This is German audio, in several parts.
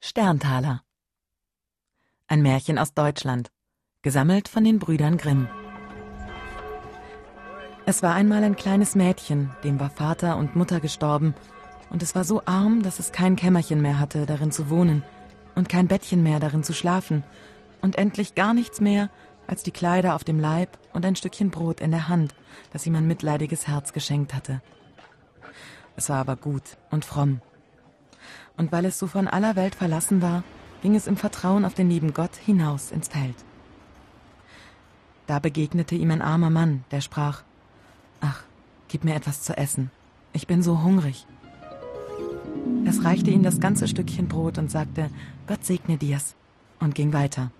Sterntaler Ein Märchen aus Deutschland, gesammelt von den Brüdern Grimm. Es war einmal ein kleines Mädchen, dem war Vater und Mutter gestorben, und es war so arm, dass es kein Kämmerchen mehr hatte, darin zu wohnen, und kein Bettchen mehr, darin zu schlafen, und endlich gar nichts mehr als die Kleider auf dem Leib und ein Stückchen Brot in der Hand, das ihm ein mitleidiges Herz geschenkt hatte. Es war aber gut und fromm. Und weil es so von aller Welt verlassen war, ging es im Vertrauen auf den lieben Gott hinaus ins Feld. Da begegnete ihm ein armer Mann, der sprach, Ach, gib mir etwas zu essen, ich bin so hungrig. Es reichte ihm das ganze Stückchen Brot und sagte, Gott segne dir's, und ging weiter.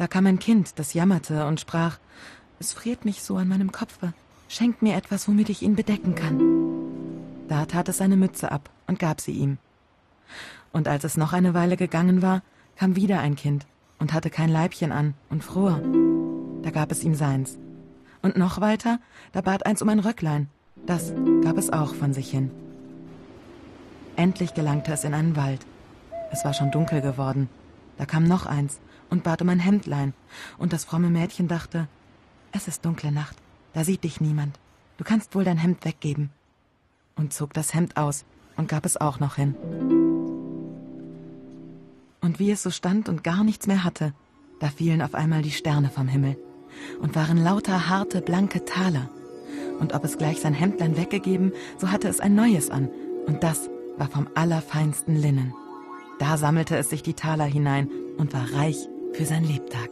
Da kam ein Kind, das jammerte und sprach, es friert mich so an meinem Kopfe, schenk mir etwas, womit ich ihn bedecken kann. Da tat es seine Mütze ab und gab sie ihm. Und als es noch eine Weile gegangen war, kam wieder ein Kind und hatte kein Leibchen an und fror. Da gab es ihm seins. Und noch weiter, da bat eins um ein Röcklein. Das gab es auch von sich hin. Endlich gelangte es in einen Wald. Es war schon dunkel geworden. Da kam noch eins und bat um ein Hemdlein. Und das fromme Mädchen dachte, es ist dunkle Nacht, da sieht dich niemand. Du kannst wohl dein Hemd weggeben. Und zog das Hemd aus und gab es auch noch hin. Und wie es so stand und gar nichts mehr hatte, da fielen auf einmal die Sterne vom Himmel und waren lauter harte, blanke Taler. Und ob es gleich sein Hemdlein weggegeben, so hatte es ein neues an, und das war vom allerfeinsten Linnen. Da sammelte es sich die Taler hinein und war reich für sein Lebtag.